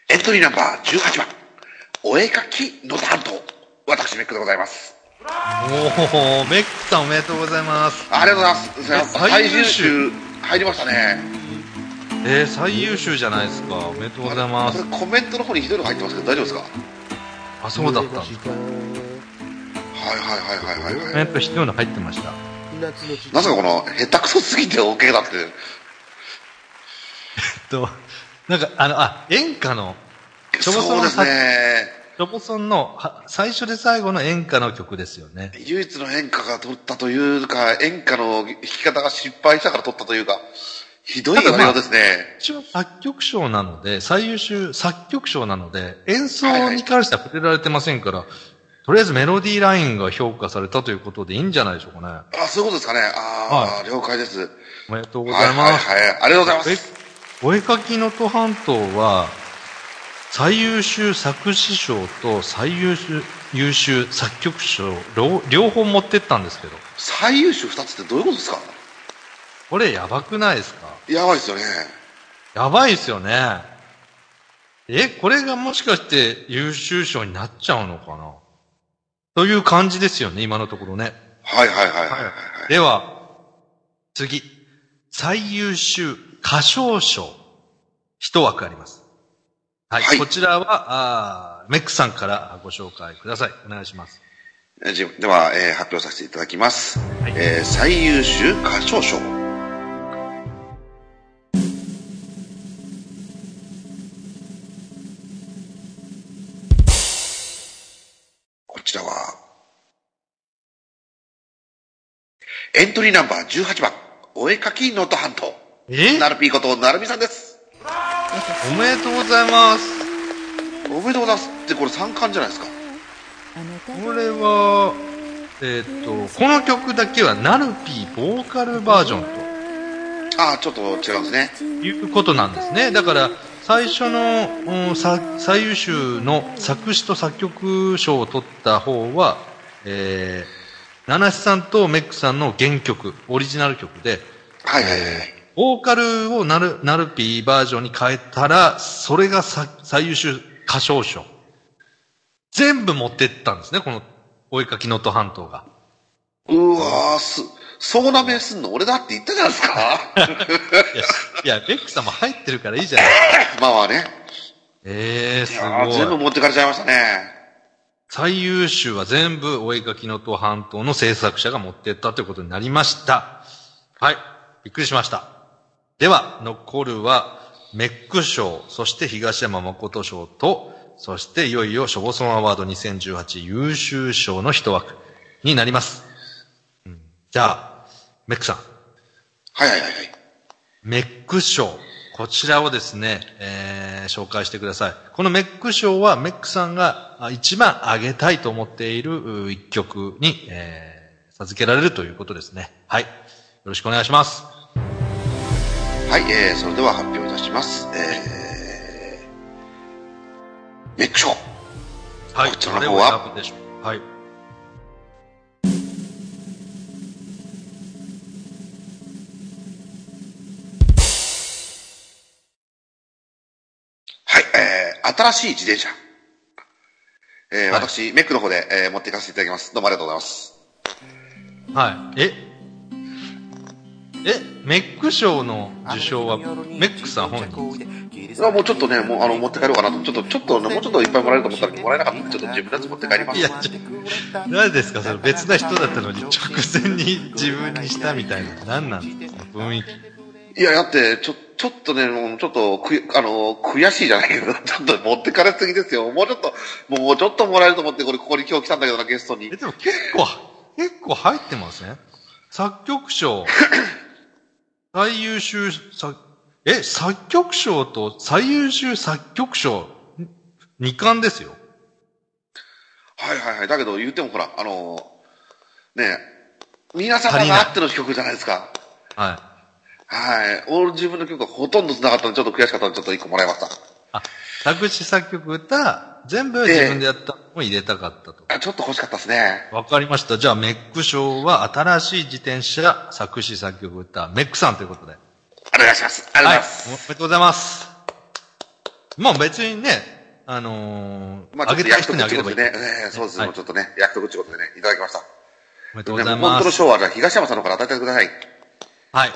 エントリーナンバー18番、お絵描きの担当、私メックでございます。おー、メックさんおめでとうございます。ありがとうございます。最最優秀入りましたね。えー、最優秀じゃないですか。おめでとうございます。これコメントの方にひどいの入ってますけど大丈夫ですか？あ、そうだったんですか。はいはいはいはいはい、はい。コメント必要の入ってました。なぜかこの、下手くそすぎて OK だって。えっと、なんか、あの、あ、演歌の、チョボソンそうですね。ロボソンのは最初で最後の演歌の曲ですよね。唯一の演歌が取ったというか、演歌の弾き方が失敗したから取ったというか、ひどい言われ方ですね。一応作曲賞なので、最優秀作曲賞なので、演奏に関しては触れられてませんから、とりあえずメロディーラインが評価されたということでいいんじゃないでしょうかね。あ、そういうことですかね。ああ、了解です。おめでとうごはいざいます。はいはい。ありがとうございまえす。お絵描きの都半島は、最優秀作詞賞と最優秀優秀作曲賞両両方持ってったんですけど、最優秀2つってどういうことですか？これやばくないですか？やばいですよね。やばいですよね。え、これがもしかして優秀賞になっちゃうのかな？という感じですよね、今のところね。はいはいはいはいはい、はい。では、次。最優秀歌唱賞。一枠あります。はい。はいこちらは、あーメックさんからご紹介ください。お願いします。では、えー発表させていただきます。はいえー最優秀歌唱賞。エントリーナンバー18番、お絵かき能登半島。え？なるぴーことなるみさんです。おめでとうございます。おめでとうございます。ってこれ3冠じゃないですか。これは、えーっと、この曲だけはナルピーボーカルバージョンああ、ちょっと違うんですね。ということなんですね。だから、最初の、うんさ最優秀の作詞と作曲賞を取った方は、えー、ナナシさんとメックさんの原曲、オリジナル曲で、はいはいはい。ボーカルをナル、ナルピーバージョンに変えたら、それがさ最優秀歌唱賞。全部持ってったんですね、この、お絵かき能登半島が。うわー、す、そうなめすんの？俺だって言ったじゃないですか。いや、いや、ベックさんも入ってるからいいじゃないですか。ま あまあね。ええー、いすやー全部ごい。持ってかれちゃいましたね。最優秀は全部お絵かき能登半島の制作者が持ってったということになりました。はい。びっくりしました。では、残るは、メック賞、そして東山誠賞と、そしていよいよショボソンアワード2018優秀賞の一枠になります。うんじゃあ、メックさん。はいはいはいはい。メック賞。こちらをですね、えー紹介してください。このメック賞はメックさんがあ一番上げたいと思っているう一曲に、えー授けられるということですね。はい。よろしくお願いします。はい、えー、それでは発表いたします。えー、メック賞。はい。こちらの方は？はい、新しい自転車。えー、はい私、メックの方で、えー、持っていかせていただきます。どうもありがとうございます。はい。え？え、メック賞の受賞はメックさん本人？いやもうちょっとね、もう、あの、持って帰ろうかなと。ちょっと、ちょっとね、もうちょっといっぱいもらえると思ったら、もらえなかったんで、ちょっと自分のやつ持って帰ります。いや、ちょ何ですか？それ別な人だったのに直前に自分にしたみたいな。何なんですか雰囲気。いや、だって、ちょ、ちょっとね、もうちょっと、あの、悔しいじゃないけど、ちょっと持ってかれすぎですよ。もうちょっと、もうちょっともらえると思って、これ、ここに今日来たんだけどな、ゲストにえ、。でも結構、結構入ってますね。作曲賞、最優秀作、え、作曲賞と最優秀作曲賞、ん二冠ですよ。はいはいはい。だけど、言ってもほら、あの、ね皆様足りないがあっての曲じゃないですか。はい。はい。俺自分の曲がほとんど繋がったんで、ちょっと悔しかったんで、ちょっと一個もらいました。あ、作詞作曲歌、全部自分でやったのを入れたかったと。あちょっと欲しかったですね。わかりました。じゃあ、メック賞は新しい自転車、作詞作曲歌、メックさんということで。お願いします。ありがとうございはい。ます。おめでとうございます。まあ別にね、あのー、まああげたい人にあげればいい。ね、えーそうです、はいもうちょっとね、約束ことでね、いただきました。おめでとうごでざいます。も本当の賞は、じゃあ東山さんの方から与えてください。はい。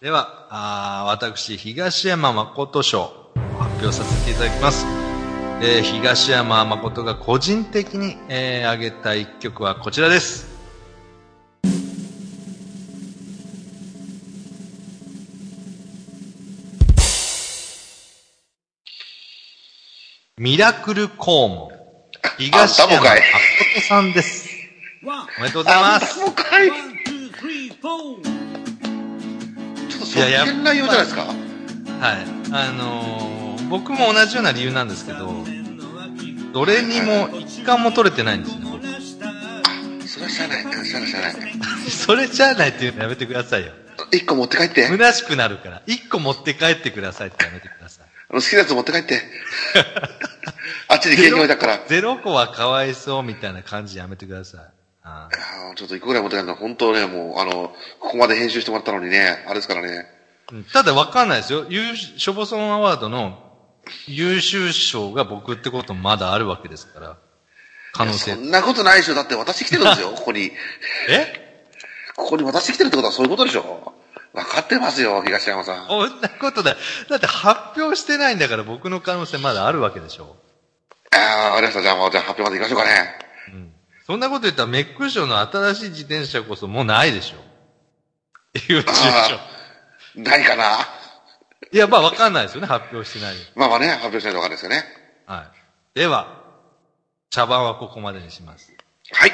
では、あー私、東山誠賞、発表させていただきます。えー東山誠が個人的に、えー、挙げた一曲はこちらです。ミラクルコーモン。東山誠さんです。おめでとうございます。もうかい。ちょっとそっいやいやけん内容じゃないですか？はい。あのー僕も同じような理由なんですけど、どれにも一貫も取れてないんですね。僕それは知らない。うん知らない。それじゃあないっていうのやめてくださいよ。一個持って帰って。虚しくなるから。一個持って帰ってくださいってやめてください。あの好きなやつ持って帰って。あっっちに景品置いたから。ゼロ個はかわいそうみたいな感じやめてください。ちょっと一個ぐらい持って帰るのは本当ね、もう、あの、ここまで編集してもらったのにね、あれですからね。うんただわかんないですよ。優秀ショボソンアワードの優秀賞が僕ってこともまだあるわけですから。可能性そ。んなことないでしょ。だって私来てるんですよ、ここに。え？ここに私来てるってことはそういうことでしょ。分かってますよ、東山さん。そんなことだ。だって発表してないんだから僕の可能性まだあるわけでしょ。ああ、わかりました。じゃあもう、じゃあ発表まで行きましょうかね。うん。そんなこと言ったらメック賞の新しい自転車こそもうないでしょ。優秀賞。あーないかな。いや、まあわかんないですよね。発表してない。まあまあね、発表しないと分かんないですよね。はい。では、茶番はここまでにします。はい。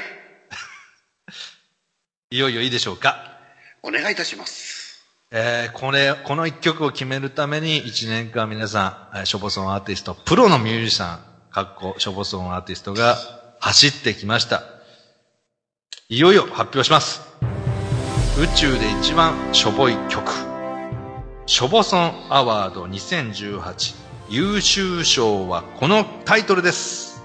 いよいよいいでしょうか。お願いいたします。えー、これ、この一曲を決めるために一年間皆さん、えーショボソンアーティスト、プロのミュージシャン、かっこショボソンアーティストが走ってきました。いよいよ発表します。宇宙で一番しょぼい曲。ショボソンアワード2018優秀賞はこのタイトルです。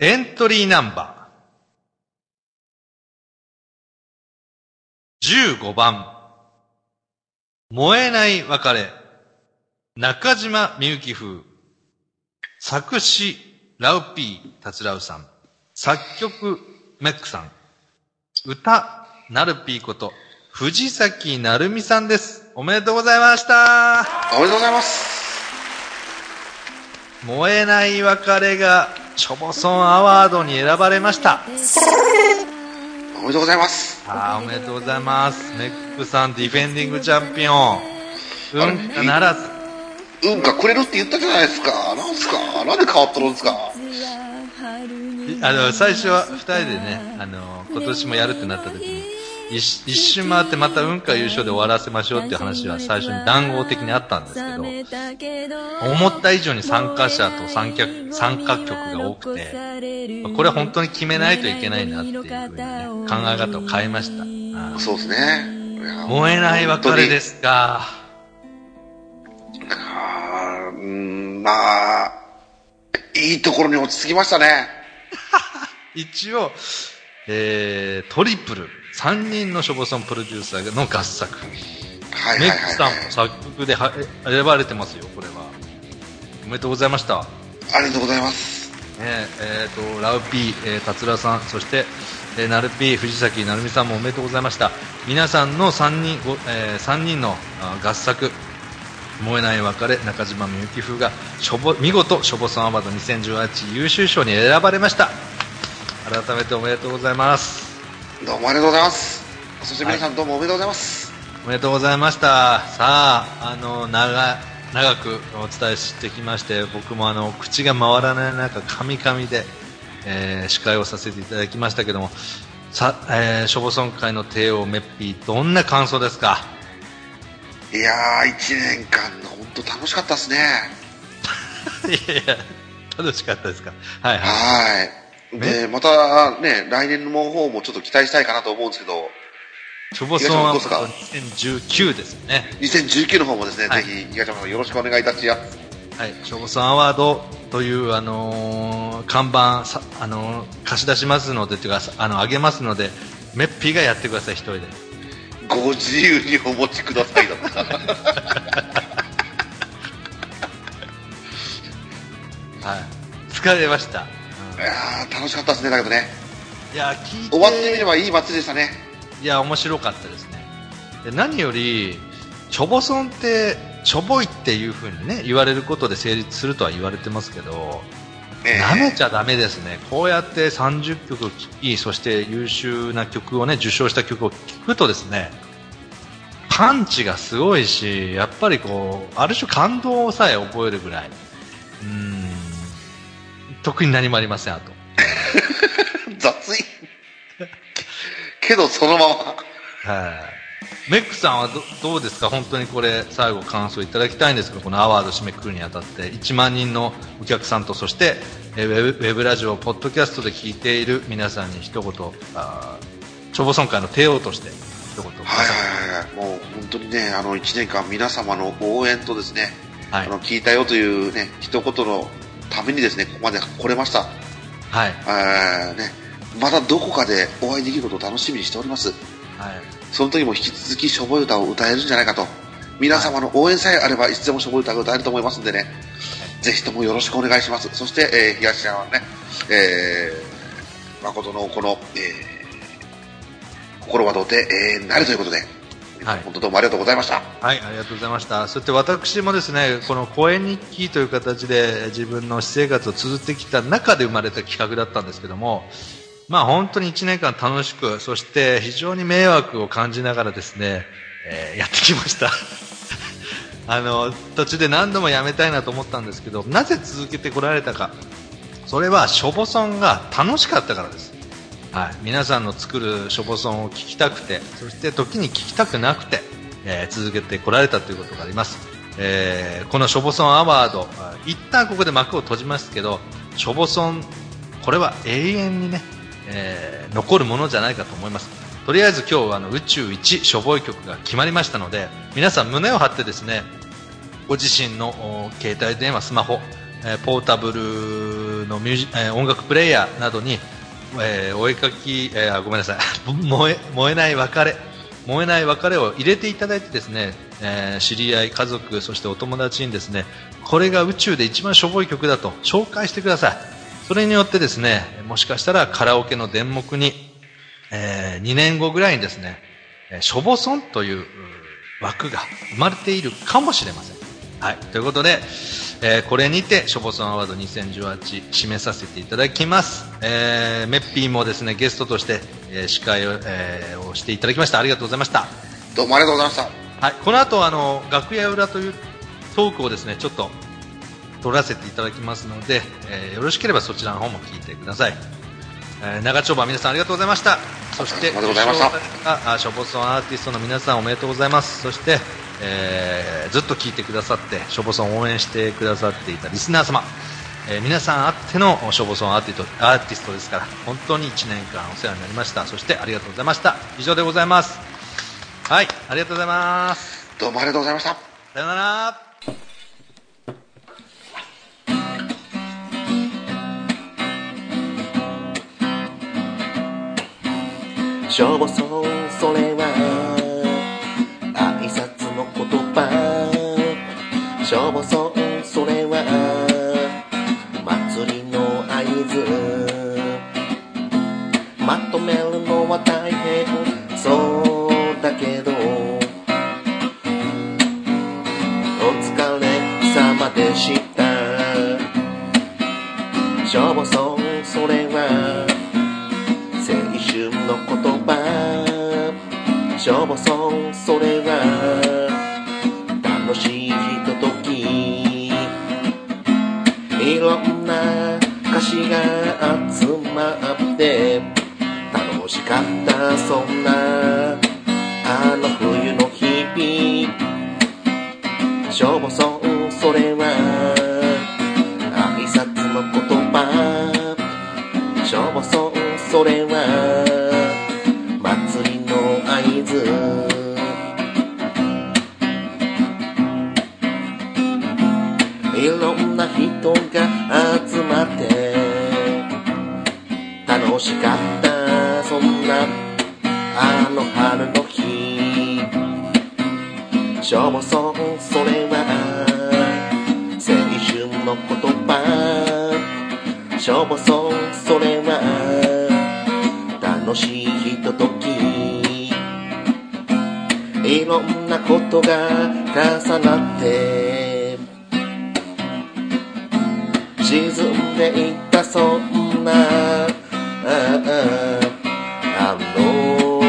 エントリーナンバー。15番。燃えない別れ。中島みゆき風。作詞、ラウピー、達郎さん。作曲、メックさん。歌、ナルピーこと、藤崎なるみさんです。おめでとうございました。おめでとうございます。燃えない別れが、ショボソンアワードに選ばれました。おめでとうございます。ああ、おめでとうございます。メックさん、ディフェンディングチャンピオン。うんかならず。うんかくれるって言ったじゃないですか。なんすか？なんで変わっとるんですか？あの、最初は二人でね、あの、今年もやるってなった時に、一一周回ってまた運か優勝で終わらせましょうっていう話は最初に談合的にあったんですけど、思った以上に参加者と参加参加曲が多くて、これは本当に決めないといけないなっていうふうにね、考え方を変えました。そうですね。燃えない別れですか。あーうーん、まあ、いいところに落ち着きましたね。一応、えー、トリプル、3人のショボソンプロデューサーの合作。はいはいはい、メックさんはい。も作曲で選ばれてますよ、これは。おめでとうございました。ありがとうございます。ねえーと、ラウピー、えー、達郎さん、そして、えー、ナルピー、藤崎成美さんもおめでとうございました。皆さんの3人、ごえー、3人のあ合作、燃えない別れ、中島みゆき風が、しょぼ、見事、ショボソンアワード2018優秀賞に選ばれました。改めておめでとうございます。どうもありがとうございます。そして皆さんどうもおめでとうございます。おめでとうございました。さあ、あの、長、長くお伝えしてきまして、僕もあの、口が回らない中、カミカミで、えー司会をさせていただきましたけども、さ、えー、ショボソン会の帝王メッピー、どんな感想ですか？いやー、一年間、本当楽しかったですね。いやいや、楽しかったですか？はいはい。はい。で、またね、来年の方もちょっと期待したいかなと思うんですけど、ショボソンは東山どう2019ですよね。2019の方もですね、はいぜひ、東山さんよろしくお願いいたします。はい、ショボソンアワードという、あのー看板さ、あのー貸し出しますので、というか、さあの、あげますので、メッピーがやってください、一人で。ご自由にお持ちくださいだった。はい。疲れました。いやー、楽しかったですね、だけどね。いや、聞いて。終わってみればいい祭りでしたね。いや、面白かったですね。で何より、チョボソンって、しょぼいっていう風にね、言われることで成立するとは言われてますけど、え舐めちゃダメですね。こうやって30曲聴き、そして優秀な曲をね、受賞した曲を聴くとですね、パンチがすごいし、やっぱりこう、ある種感動さえ覚えるぐらい。うーん。特に何もありません、あと。雑い。けど、そのまま。はい。メックさんはどどうですか？本当にこれ最後感想いただきたいんですけどこのアワード締めくくるにあたって1万人のお客さんとそしてえーウェブウェブラジオポッドキャストで聞いている皆さんに一言あー消防村会の帝王として一言はいさはいはいはい。もう本当にね、あの1年間皆様の応援とですね、いはいあの聞いたよというね、一言のためにですね、ここまで来れました。はいえーね、またどこかでお会いできることを楽しみにしております。はいその時も引き続きしょぼい歌を歌えるんじゃないかと。皆様の応援さえあればいつでもしょぼい歌が歌えると思いますんでね、ぜひともよろしくお願いします。そして、えー東山のね、えー、誠のこの、えー、心はどうて、えー、なれということで、はい本当どうもありがとうございました。はい、ありがとうございました。そして私もですね、この声日記という形で自分の私生活を綴ってきた中で生まれた企画だったんですけども、まあ本当に1年間楽しく、そして非常に迷惑を感じながらですね、えーやってきました。あの、途中で何度もやめたいなと思ったんですけど、なぜ続けてこられたか。それは、ショボソンが楽しかったからです。はい、皆さんの作るショボソンを聞きたくて、そして時に聞きたくなくて、えー続けてこられたということがあります。えーこのショボソンアワード、あ一旦ここで幕を閉じますけど、ショボソン、これは永遠にね、えー残るものじゃないかと思います。とりあえず今日はあの宇宙一しょぼい曲が決まりましたので、皆さん胸を張ってですね、ご自身の携帯電話、スマホ、えーポータブルのミュージ、えー音楽プレイヤーなどに、えーお絵かき、えーごめんなさい 燃え、燃えない別れ、燃えない別れを入れていただいてですね、えー知り合い、家族、そしてお友達にですね、これが宇宙で一番しょぼい曲だと紹介してください。それによってですね、もしかしたらカラオケの電目に、え2年後ぐらいにですね、えしょぼソンという枠が生まれているかもしれません。はい。ということで、えーこれにて、しょぼソンアワード2018締めさせていただきます。えーメッピーもですね、ゲストとして、えー司会を,、えーをしていただきました。ありがとうございました。どうもありがとうございました。はい。この後、あの、楽屋裏というトークをですね、ちょっと、撮らせていただきますので、えーよろしければそちらの方も聞いてください。えー長丁場皆さんありがとうございました。そして、ありがとうございましたあショボソンアーティストの皆さんおめでとうございます。そして、えーずっと聞いてくださって、ショボソンを応援してくださっていたリスナー様、えー皆さんあってのショボソンアーティストアーティストですから、本当に1年間お世話になりました。そしてありがとうございました。以上でございます。はい、ありがとうございます。どうもありがとうございました。さよなら。しょぼそれはの言葉しょぼそうそれは祭りの合図。まとめるのは大変そうだけどお疲れ様でした。しょぼそうそれは青春の言葉。しょぼそうそれはいろんな歌詞が集まって楽しかったそんなあの冬の日々。しょぼそうそれは。挨拶の言葉。しょぼそうそれは。いろんな人が集まって楽しかったそんなあの春の日しょぼそうそれは。青春の言葉。しょぼそうそれは。楽しいひととき。いろんなことが重なって。沈んでいったそんな。あの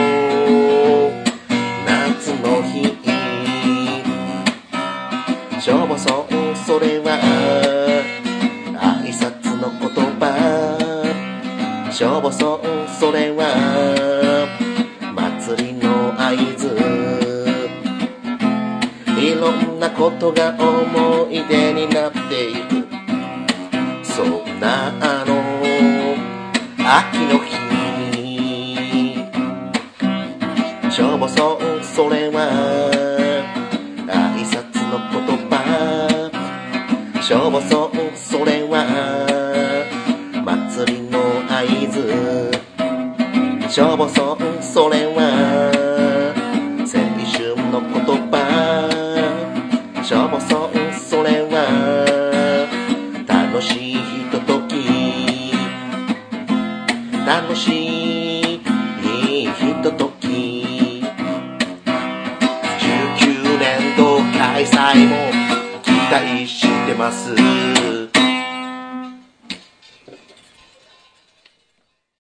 夏の日。しょぼそうそれは挨拶の言葉。しょぼそうそれは祭りの合図。いろんなことが思い出になっていくなあの。秋の日。しょぼそうそれは。挨拶の言葉。しょぼそうそれは。祭りの合図。しょぼそうそれは。